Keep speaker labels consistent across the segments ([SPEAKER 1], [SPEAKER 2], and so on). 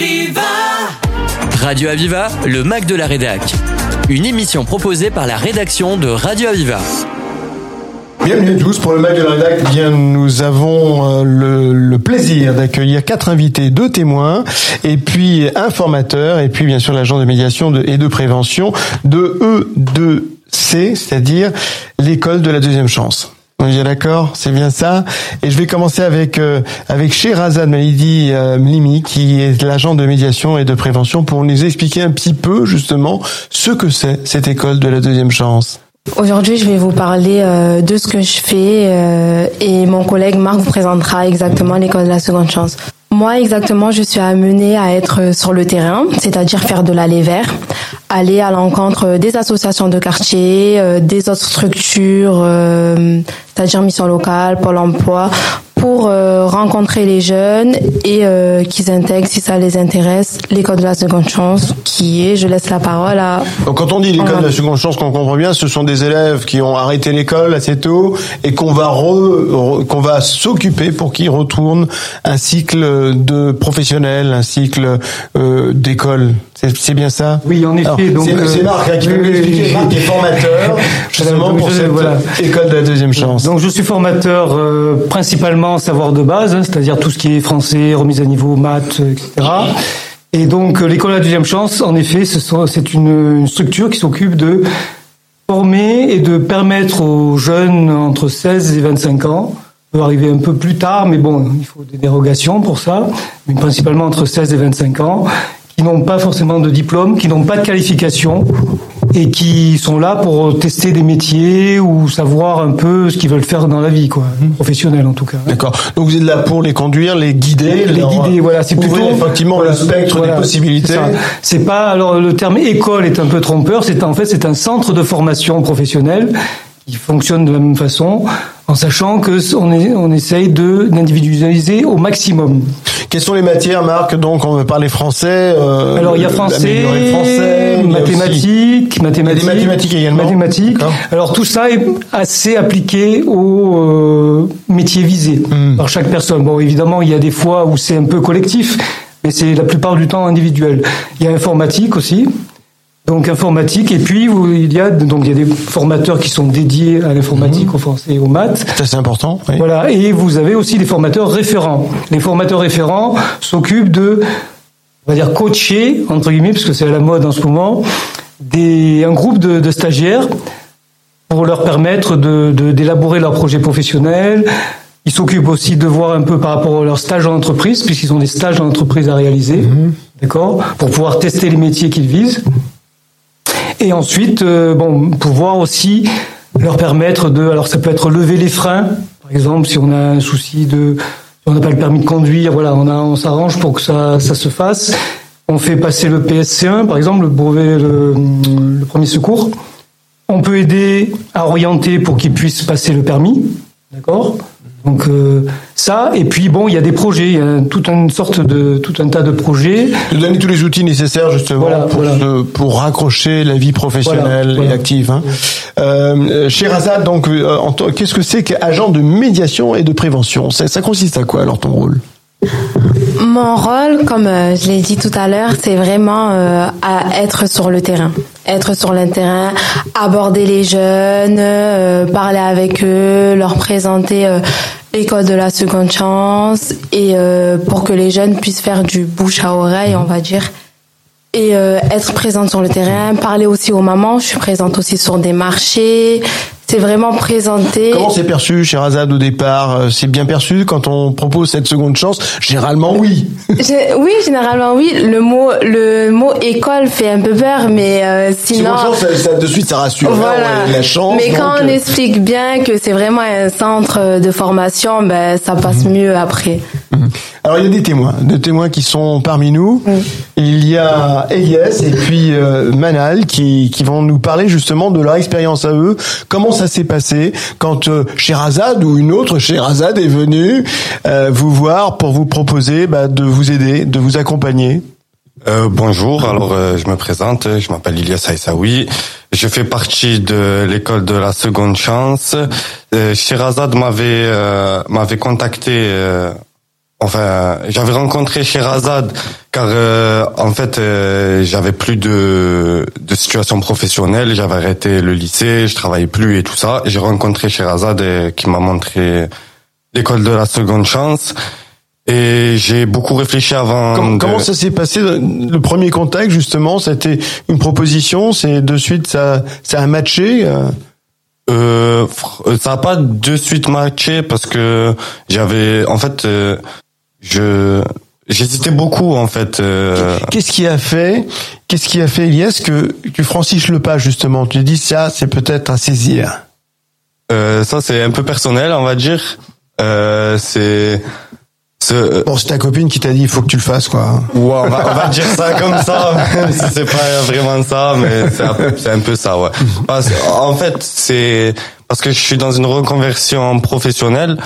[SPEAKER 1] Aviva
[SPEAKER 2] Radio Aviva, le Mac de la Rédac. Une émission proposée par la rédaction de Radio Aviva.
[SPEAKER 3] Bienvenue à tous pour le Mac de la Rédac. Eh Bien, nous avons euh, le, le plaisir d'accueillir quatre invités, deux témoins, et puis un formateur, et puis bien sûr l'agent de médiation de- et de prévention de E2C, c'est-à-dire l'école de la deuxième chance. On d'accord, c'est bien ça. Et je vais commencer avec euh, avec Sherazade Malidi euh, Mlimi, qui est l'agent de médiation et de prévention, pour nous expliquer un petit peu justement ce que c'est cette école de la deuxième chance.
[SPEAKER 4] Aujourd'hui, je vais vous parler euh, de ce que je fais euh, et mon collègue Marc vous présentera exactement l'école de la seconde chance. Moi, exactement, je suis amenée à être sur le terrain, c'est-à-dire faire de l'aller vers, aller à l'encontre des associations de quartier, euh, des autres structures, euh, c'est-à-dire mission locale, Pôle emploi, pour euh, rencontrer les jeunes et euh, qu'ils intègrent, si ça les intéresse, l'école de la seconde chance, qui est, je laisse la parole à
[SPEAKER 3] Donc quand on dit l'école de la seconde chance, qu'on comprend bien, ce sont des élèves qui ont arrêté l'école assez tôt et qu'on va re- re- qu'on va s'occuper pour qu'ils retournent un cycle de professionnel, un cycle euh, d'école. C'est bien ça?
[SPEAKER 5] Oui, en effet.
[SPEAKER 3] C'est
[SPEAKER 5] euh,
[SPEAKER 3] Marc hein, qui va
[SPEAKER 5] oui.
[SPEAKER 3] Marc est formateur justement pour
[SPEAKER 5] je-
[SPEAKER 3] cette
[SPEAKER 5] voilà.
[SPEAKER 3] école de la deuxième chance.
[SPEAKER 5] Donc je suis formateur euh, principalement en savoir de base, hein, c'est-à-dire tout ce qui est français, remise à niveau, maths, euh, etc. Et donc euh, l'école de la deuxième chance, en effet, c'est une, une structure qui s'occupe de former et de permettre aux jeunes entre 16 et 25 ans, peut arriver un peu plus tard, mais bon, il faut des dérogations pour ça, mais principalement entre 16 et 25 ans, qui n'ont pas forcément de diplôme, qui n'ont pas de qualification et qui sont là pour tester des métiers ou savoir un peu ce qu'ils veulent faire dans la vie, quoi, professionnelle en tout cas.
[SPEAKER 3] D'accord. Donc vous êtes là pour les conduire, les guider,
[SPEAKER 5] Les
[SPEAKER 3] leur
[SPEAKER 5] guider, voilà, c'est plutôt
[SPEAKER 3] effectivement
[SPEAKER 5] voilà,
[SPEAKER 3] le spectre
[SPEAKER 5] voilà,
[SPEAKER 3] des possibilités.
[SPEAKER 5] C'est pas alors le terme école est un peu trompeur. C'est en fait c'est un centre de formation professionnelle qui fonctionne de la même façon, en sachant que on, est, on essaye de d'individualiser au maximum.
[SPEAKER 3] Quelles sont les matières, Marc Donc on veut parler français. euh,
[SPEAKER 5] Alors il y a
[SPEAKER 3] le
[SPEAKER 5] français, mathématiques, mathématiques,
[SPEAKER 3] mathématiques également
[SPEAKER 5] mathématiques. Alors tout ça est assez appliqué aux euh, métiers visés
[SPEAKER 3] Hmm.
[SPEAKER 5] par chaque personne. Bon, évidemment, il y a des fois où c'est un peu collectif, mais c'est la plupart du temps individuel. Il y a informatique aussi. Donc informatique et puis il y a donc il y a des formateurs qui sont dédiés à l'informatique,
[SPEAKER 3] Hmm.
[SPEAKER 5] au français et aux maths.
[SPEAKER 3] Ça c'est important. oui.
[SPEAKER 5] Voilà, et vous avez aussi des formateurs référents. Les formateurs référents s'occupent de, on va dire, coacher, entre guillemets, parce que c'est à la mode en ce moment, des, un groupe de, de stagiaires pour leur permettre de, de- d'élaborer leur projet professionnel. Ils s'occupent aussi de voir un peu par rapport à leur stage en entreprise, puisqu'ils ont des stages en entreprise à réaliser, d'accord, pour pouvoir tester les métiers qu'ils visent. Et ensuite, euh, bon, pouvoir aussi leur permettre de, alors ça peut être lever les freins, par exemple, si on a un souci de, on n'a pas le permis de conduire, voilà, on a, on s'arrange pour que ça, ça se fasse. On fait passer le PSC1, par exemple, le, le premier secours. On peut aider à orienter pour qu'ils puissent passer le permis, d'accord? Donc euh, ça, et puis bon, il y a des projets, il y a toute une sorte de, tout un tas de projets.
[SPEAKER 3] De donner tous les outils nécessaires justement
[SPEAKER 5] Voilà,
[SPEAKER 3] pour,
[SPEAKER 5] voilà.
[SPEAKER 3] se- pour raccrocher la vie professionnelle
[SPEAKER 5] Voilà,
[SPEAKER 3] et active. Hein. Euh, chez Razad, donc, euh, qu'est-ce que c'est qu'agent de médiation et de prévention? Ça, ça consiste à quoi alors ton rôle?
[SPEAKER 4] Mon rôle, comme euh, je l'ai dit tout à l'heure, c'est vraiment euh, à être sur le terrain. Être sur le terrain, aborder les jeunes, euh, parler avec eux, leur présenter euh, l'école de la seconde chance et euh, pour que les jeunes puissent faire du bouche à oreille, on va dire. Et euh, être présente sur le terrain, parler aussi aux mamans. Je suis présente aussi sur des marchés. C'est vraiment présenter.
[SPEAKER 3] Comment c'est perçu chez Razad au départ Euh, C'est bien perçu quand on propose cette seconde chance Généralement oui.
[SPEAKER 4] Oui, généralement oui. Le mot, le mot école fait un peu peur, mais euh, sinon.
[SPEAKER 3] Seconde chance, ça, ça- de suite ça rassure. Là,
[SPEAKER 4] Voilà.
[SPEAKER 3] on a la chance.
[SPEAKER 4] mais quand
[SPEAKER 3] donc,
[SPEAKER 4] on
[SPEAKER 3] euh,
[SPEAKER 4] explique bien que c'est vraiment un centre de formation, ben ça passe
[SPEAKER 3] Mhm.
[SPEAKER 4] mieux après.
[SPEAKER 3] Alors il y a des témoins, des témoins qui sont parmi nous. Il y a Elias et puis euh, Manal qui, qui vont nous parler justement de leur expérience à eux. Comment ça s'est passé quand euh, Sherazade ou une autre Sherazade est venue euh, vous voir pour vous proposer bah, de vous aider, de vous accompagner?
[SPEAKER 6] Euh, bonjour, alors euh, je me présente, je m'appelle Ilyas Aïssaoui, je fais partie de l'école de la seconde chance. Euh, Sherazade m'avait euh, m'avait contacté euh, enfin, j'avais rencontré Sherazade car euh, en fait, euh, j'avais plus de de situation professionnelle, j'avais arrêté le lycée, je travaillais plus et tout ça. J'ai rencontré Sherazade et, qui m'a montré l'école de la seconde chance. Et j'ai beaucoup réfléchi avant.
[SPEAKER 3] Comment,
[SPEAKER 6] de-
[SPEAKER 3] comment ça s'est passé? Le premier contact justement C'était une proposition, c'est de suite ça ça a matché. euh?
[SPEAKER 6] Euh, fr- ça a pas de suite matché parce que j'avais, en fait, euh, je j'hésitais beaucoup en fait. euh,
[SPEAKER 3] Qu'est-ce qui a fait Qu'est-ce qui a fait Elias que tu franchis le pas justement? Tu dis ça c'est peut-être à saisir.
[SPEAKER 6] euh, ça c'est un peu personnel, on va dire. Euh, c'est ce,
[SPEAKER 3] Bon, c'est ta copine qui t'a dit il faut que tu le fasses quoi.
[SPEAKER 6] Ouais, on va, on va dire ça comme ça, même si c'est pas vraiment ça, mais c'est un, c'est un peu ça, ouais. Parce, en fait, c'est parce que je suis dans une reconversion professionnelle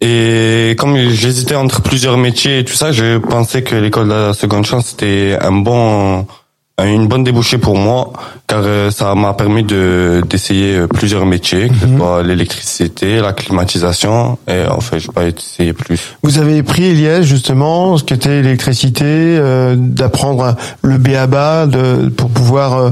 [SPEAKER 6] et comme j'hésitais entre plusieurs métiers et tout ça, je pensais que l'école de la seconde chance c'était un bon, une bonne débouchée pour moi, car euh, ça m'a permis de d'essayer euh, plusieurs métiers, que ce soit l'électricité, la climatisation, et enfin, j'ai pas essayé plus.
[SPEAKER 3] Vous avez pris Elias justement ce qu'était l'électricité, euh, d'apprendre le BABA de pour pouvoir euh,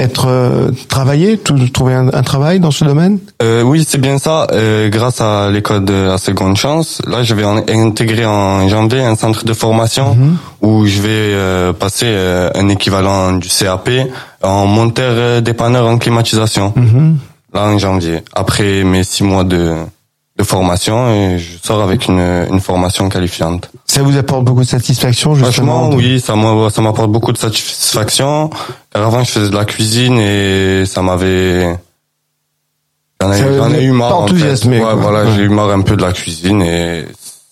[SPEAKER 3] être euh, travailler, tout- trouver un, un travail dans ce domaine?
[SPEAKER 6] Euh, oui, c'est bien ça. Euh, grâce à l'école de la seconde chance, là, je vais en- intégrer en janvier un centre de formation où je vais euh, passer euh, un équivalent du CAP en monteur euh, dépanneur en climatisation. Là, en janvier. Après mes six mois de, de formation, et je sors avec une, une formation qualifiante.
[SPEAKER 3] Ça vous apporte beaucoup de satisfaction justement.
[SPEAKER 6] Franchement,
[SPEAKER 3] de-
[SPEAKER 6] oui, ça m'a- ça m'apporte beaucoup de satisfaction. Car avant, je faisais de la cuisine et ça m'avait... J'en ai, eu marre. en fait. Ouais, voilà, j'ai eu marre un peu de la cuisine et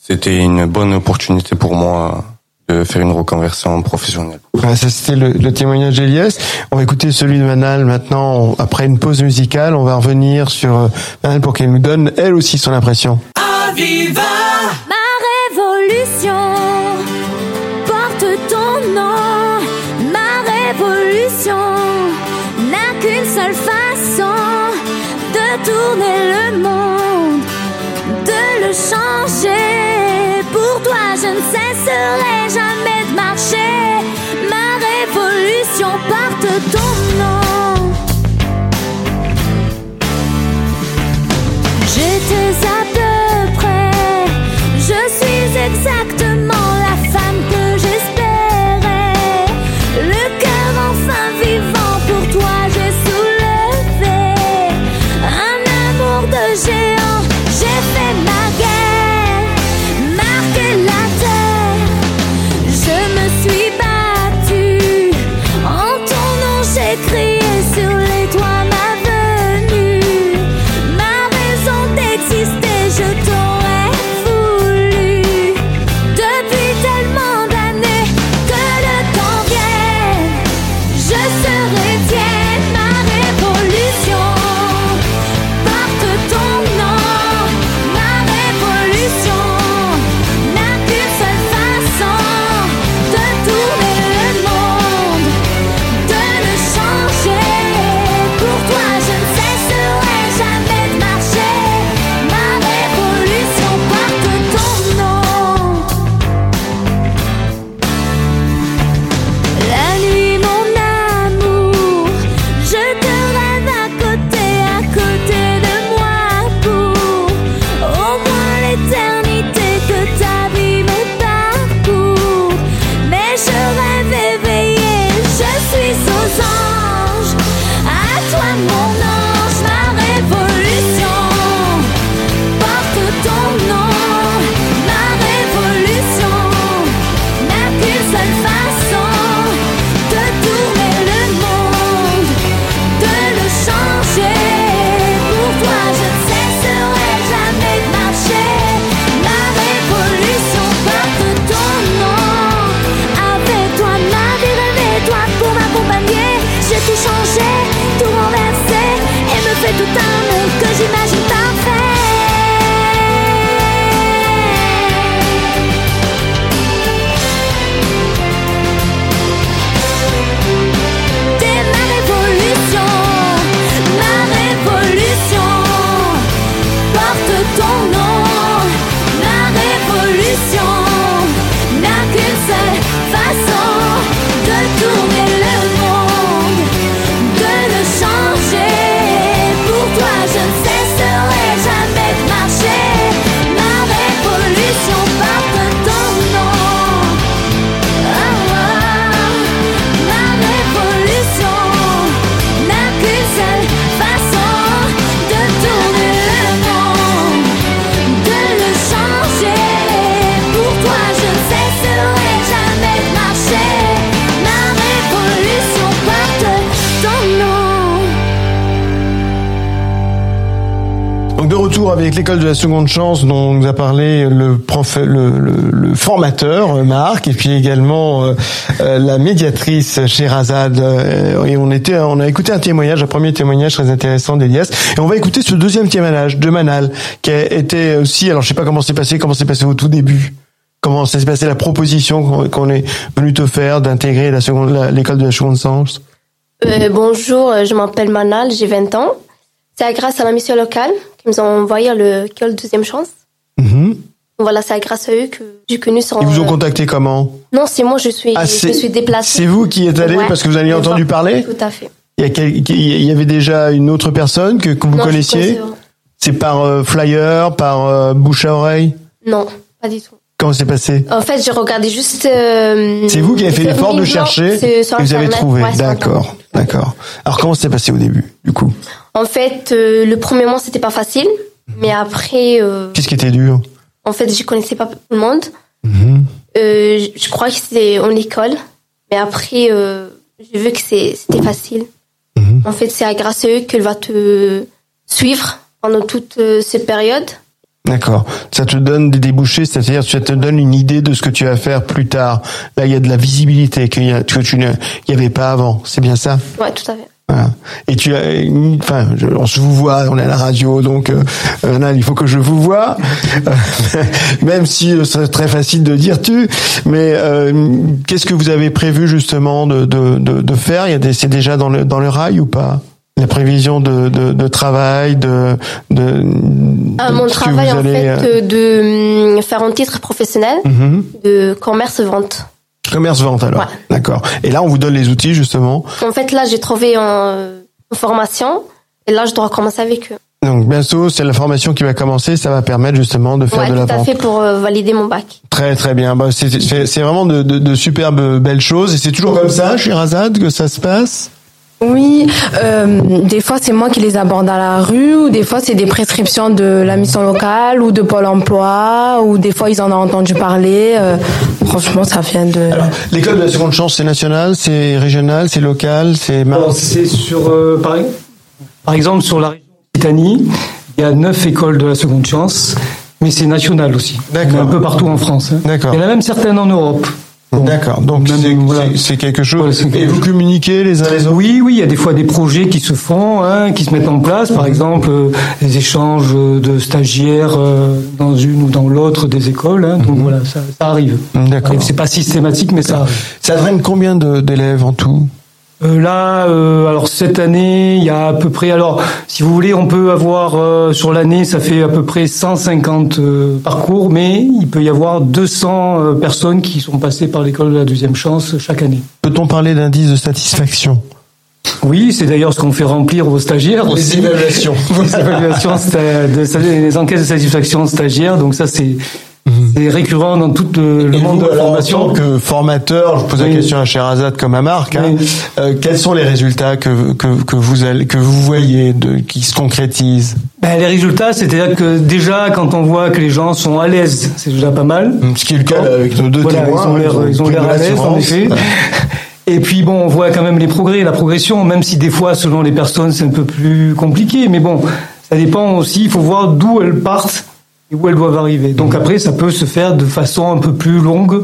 [SPEAKER 6] c'était une bonne opportunité pour moi de faire une reconversion professionnelle.
[SPEAKER 3] Ouais, ça c'était le, le témoignage d'Elias. On va écouter celui de Manal maintenant. Après une pause musicale, on va revenir sur euh, Manal pour qu'elle nous donne elle aussi son impression.
[SPEAKER 1] Ma révolution J'étais à peu
[SPEAKER 3] retour avec l'école de la seconde chance dont nous a parlé le, prof, le, le, le formateur Marc et puis également euh, euh, la médiatrice Sherazade. Euh, et on était, on a écouté un témoignage, un premier témoignage très intéressant d'Elias. Et on va écouter ce deuxième témoignage de Manal qui été aussi, alors je sais pas comment c'est passé, comment c'est passé au tout début. Comment s'est passé la proposition qu'on est venu te faire d'intégrer la seconde, l'école de la seconde chance?
[SPEAKER 7] Euh, bonjour, je m'appelle Manal, j'ai 20 ans. C'est grâce à la mission locale nous ont envoyé le l'école Deuxième Chance.
[SPEAKER 3] Mhm.
[SPEAKER 7] Voilà, c'est grâce à eux que j'ai connu son...
[SPEAKER 3] Ils vous ont contacté comment?
[SPEAKER 7] Non, c'est moi, je suis,
[SPEAKER 3] Ah,
[SPEAKER 7] je suis déplacée.
[SPEAKER 3] C'est vous qui êtes allé
[SPEAKER 7] Ouais.
[SPEAKER 3] parce que vous en avez entendu parler?
[SPEAKER 7] Tout à fait.
[SPEAKER 3] il y, a quel- il y avait déjà une autre personne que, que vous
[SPEAKER 7] Non,
[SPEAKER 3] connaissiez? C'est par euh, flyer, par euh, bouche à oreille?
[SPEAKER 7] Non, pas du tout.
[SPEAKER 3] Comment c'est passé?
[SPEAKER 7] En fait, j'ai regardé juste... euh,
[SPEAKER 3] C'est vous qui avez fait l'effort de chercher et vous avez trouvé.
[SPEAKER 7] ouais,
[SPEAKER 3] D'accord, d'accord. Alors comment c'est passé au début, du coup?
[SPEAKER 7] En fait, euh, le premier mois, c'était pas facile. Mais après, euh,
[SPEAKER 3] Qu'est-ce qui était dur
[SPEAKER 7] en fait, je connaissais pas tout le monde.
[SPEAKER 3] Mhm.
[SPEAKER 7] Euh, je- crois que c'était en école. Mais après, j'ai vu que c'est- c'était facile.
[SPEAKER 3] Mhm.
[SPEAKER 7] En fait, c'est grâce à eux qu'elle va te suivre pendant toute cette période.
[SPEAKER 3] D'accord. Ça te donne des débouchés, c'est-à-dire ça te donne une idée de ce que tu vas faire plus tard. Là, il y a de la visibilité que tu ne, il y avait pas avant. C'est bien ça?
[SPEAKER 7] Ouais, tout à fait.
[SPEAKER 3] Voilà. Et tu as, enfin, je- on se vous voit, on est à la radio, donc euh, Nal, il faut que je vous vois, même si euh, c'est très facile de dire tu. Mais euh, qu'est-ce que vous avez prévu justement de, de, de, de faire? Il y a des, c'est déjà dans le dans le rail ou pas? La prévision de, de, de travail, de, de,
[SPEAKER 7] Ah, mon travail,
[SPEAKER 3] vous
[SPEAKER 7] en
[SPEAKER 3] allez,
[SPEAKER 7] fait,
[SPEAKER 3] euh,
[SPEAKER 7] euh, de hum, faire un titre professionnel
[SPEAKER 3] mhm.
[SPEAKER 7] de commerce-vente.
[SPEAKER 3] Commerce vente alors.
[SPEAKER 7] Ouais.
[SPEAKER 3] D'accord. Et là, on vous donne les outils justement.
[SPEAKER 7] En fait, là, j'ai trouvé un- une formation. Et là, je dois commencer avec eux.
[SPEAKER 3] Donc bientôt, c'est la formation qui va commencer. Ça va permettre justement de faire
[SPEAKER 7] Ouais,
[SPEAKER 3] de la
[SPEAKER 7] tout à
[SPEAKER 3] vente.
[SPEAKER 7] fait pour euh, valider mon bac.
[SPEAKER 3] Très très bien. Bah, c'est vraiment de, de, de superbes belles choses. Et c'est toujours comme ça, chez Razad, que ça se passe?
[SPEAKER 4] Oui, euh, des fois c'est moi qui les aborde à la rue, ou des fois c'est des prescriptions de la mission locale ou de Pôle Emploi, ou des fois ils en ont entendu parler. euh, franchement, ça vient de.
[SPEAKER 3] Alors, l'école de la seconde chance, c'est national, c'est régional, c'est local, c'est mar-
[SPEAKER 5] Alors, c'est sur, euh, par, par exemple, sur la région Occitanie, il y a neuf écoles de la seconde chance, mais c'est national aussi.
[SPEAKER 3] D'accord.
[SPEAKER 5] Un peu partout en France. hein.
[SPEAKER 3] D'accord.
[SPEAKER 5] Il y en a même certaines en Europe.
[SPEAKER 3] D'accord. Donc c'est
[SPEAKER 5] voilà.
[SPEAKER 3] quelque chose.
[SPEAKER 5] Ouais,
[SPEAKER 3] Et vous communiquez les uns les autres?
[SPEAKER 5] Oui, oui, il y a des fois des projets qui se font, hein, qui se mettent en place. Par exemple, euh, des échanges de stagiaires euh, dans une ou dans l'autre des écoles. hein. donc voilà, ça, ça arrive.
[SPEAKER 3] D'accord.
[SPEAKER 5] C'est pas systématique, mais ça arrive.
[SPEAKER 3] Ça draine combien d'élèves en tout?
[SPEAKER 5] Euh, là, euh, alors cette année, il y a à peu près. Alors, si vous voulez, on peut avoir euh, sur l'année, ça fait à peu près 150 euh, parcours, mais il peut y avoir 200 euh, personnes qui sont passées par l'école de la deuxième chance chaque année.
[SPEAKER 3] Peut-on parler d'indice de satisfaction?
[SPEAKER 5] Oui, c'est d'ailleurs ce qu'on fait remplir aux stagiaires aussi.
[SPEAKER 3] évaluations.
[SPEAKER 5] les évaluations, de, les enquêtes de satisfaction stagiaires. Donc ça, c'est c'est récurrent dans tout le, le
[SPEAKER 3] Et
[SPEAKER 5] monde
[SPEAKER 3] vous,
[SPEAKER 5] de la
[SPEAKER 3] alors,
[SPEAKER 5] formation.
[SPEAKER 3] En tant que formateur, je pose la question à Sherazade comme à Marc. hein, euh, quels sont les résultats que, que, que vous allez, que vous voyez de, qui se concrétisent?
[SPEAKER 5] Ben, les résultats, c'est-à-dire que déjà, quand on voit que les gens sont à l'aise, c'est déjà pas mal.
[SPEAKER 3] Ce qui est le cas avec nos deux
[SPEAKER 5] Voilà,
[SPEAKER 3] témoins.
[SPEAKER 5] ils ont
[SPEAKER 3] hein,
[SPEAKER 5] l'air, à l'aise, en effet. Et puis bon, on voit quand même les progrès, la progression, même si des fois, selon les personnes, c'est un peu plus compliqué. Mais bon, ça dépend aussi. Il faut voir d'où elles partent et où elles doivent arriver. Donc après, ça peut se faire de façon un peu plus longue.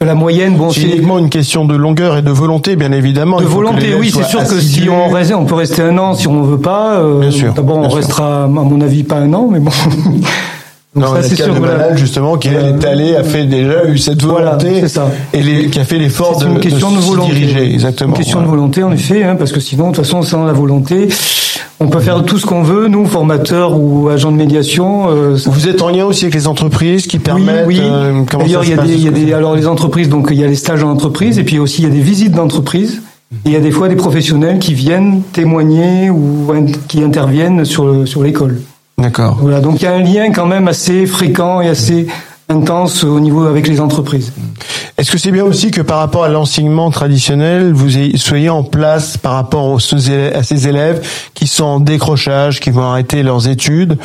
[SPEAKER 5] La moyenne, bon,
[SPEAKER 3] C'est uniquement une question de longueur et de volonté, bien évidemment.
[SPEAKER 5] de volonté, oui, c'est sûr que si on reste, on peut rester un an si on veut pas. euh,
[SPEAKER 3] Bien sûr,
[SPEAKER 5] D'abord, on
[SPEAKER 3] sûr.
[SPEAKER 5] restera, à mon avis, pas un an, mais bon. Donc
[SPEAKER 3] Non,
[SPEAKER 5] ça,
[SPEAKER 3] c'est
[SPEAKER 5] sûr.
[SPEAKER 3] de
[SPEAKER 5] voilà.
[SPEAKER 3] Justement, qui est allé, a fait déjà eu cette
[SPEAKER 5] Voilà,
[SPEAKER 3] volonté
[SPEAKER 5] c'est ça.
[SPEAKER 3] et les- qui a fait l'effort de,
[SPEAKER 5] une question
[SPEAKER 3] de
[SPEAKER 5] volonté.
[SPEAKER 3] diriger, exactement.
[SPEAKER 5] Une question de
[SPEAKER 3] Voilà.
[SPEAKER 5] volonté, en effet, hein, parce que sinon, de toute façon, sans la volonté, on peut faire tout ce qu'on veut, nous, formateurs ou agents de médiation. euh,
[SPEAKER 3] Vous êtes en lien aussi avec les entreprises qui permettent.
[SPEAKER 5] oui, oui.
[SPEAKER 3] euh,
[SPEAKER 5] D'ailleurs, il y a des, y a des, alors les entreprises, donc il y a les stages en entreprise, et puis aussi il y a des visites d'entreprise. Il y a des fois des professionnels qui viennent témoigner ou qui interviennent sur le- sur l'école.
[SPEAKER 3] D'accord.
[SPEAKER 5] Voilà, donc il y a un lien quand même assez fréquent et assez intense au niveau avec les entreprises.
[SPEAKER 3] Est-ce que c'est bien aussi que par rapport à l'enseignement traditionnel, vous soyez en place par rapport à ces élèves qui sont en décrochage, qui vont arrêter leurs études,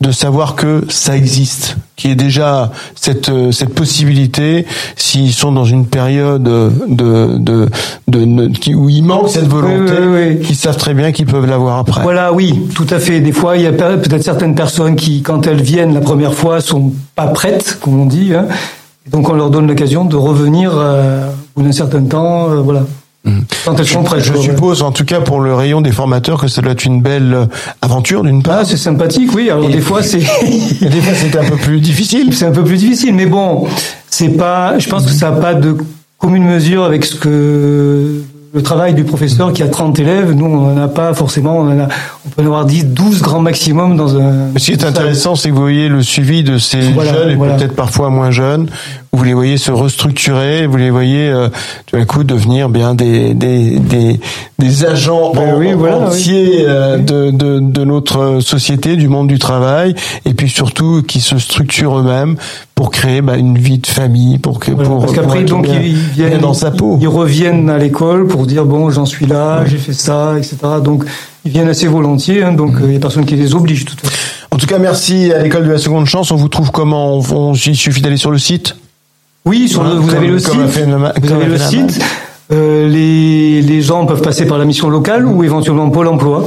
[SPEAKER 3] de savoir que ça existe, qu'il y ait déjà cette cette possibilité s'ils sont dans une période de de, de, où il manque cette volonté, qu'ils savent très bien qu'ils peuvent l'avoir après.
[SPEAKER 5] Voilà, oui, tout à fait. Des fois, il y a peut-être certaines personnes qui, quand elles viennent la première fois, sont pas prêtes, comme on dit. Hein. donc, on leur donne l'occasion de revenir euh, au bout d'un certain temps, euh, voilà.
[SPEAKER 3] Quand elles sont prêtes. Je, suppose, en tout cas pour le rayon des formateurs, que ça doit être une belle euh, aventure d'une part.
[SPEAKER 5] Ah, c'est sympathique, oui. Alors des fois, c'est
[SPEAKER 3] des fois c'est un peu plus difficile.
[SPEAKER 5] C'est un peu plus difficile, mais bon, c'est pas. Je pense que ça n'a pas de commune mesure avec ce que le travail du professeur qui a 30 élèves, nous, on n'en a pas forcément, on, a, on peut en avoir 10, 12 grands maximum dans un...
[SPEAKER 3] Ce qui est intéressant, c'est que vous voyez le suivi de ces jeunes, et peut-être parfois moins jeunes, vous les voyez se restructurer, vous les voyez euh, tout d'un coup devenir bien des des des, des agents ben entiers euh, de, de de notre société, du monde du travail, et puis surtout qui se structurent eux-mêmes pour créer bah, une vie de famille, pour que pour
[SPEAKER 5] parce qu'après donc ils viennent dans sa peau, ils reviennent à l'école pour dire bon j'en suis là, j'ai fait ça, etc. Donc ils viennent assez volontiers, hein, donc il y a personne qui les oblige tout
[SPEAKER 3] En tout cas, merci à l'école de la seconde chance. On vous trouve comment? On, Il suffit d'aller sur le site?
[SPEAKER 5] Oui, sur vous, avez le site, vous avez le site. Euh, les, les gens peuvent passer par la mission locale ou éventuellement Pôle Emploi.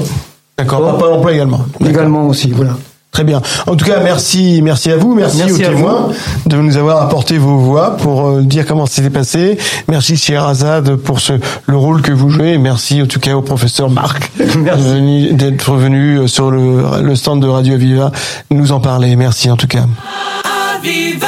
[SPEAKER 3] D'accord, Pôle Emploi également.
[SPEAKER 5] Également aussi, voilà.
[SPEAKER 3] Très bien. En tout cas, merci, merci à vous, merci, aux témoins de nous avoir apporté vos voix pour euh, dire comment c'était passé. Merci Sierrazade pour ce le rôle que vous jouez. merci en tout cas au professeur Marc d'être venu euh, sur le, le stand de Radio Aviva nous en parler. Merci en tout cas. Aviva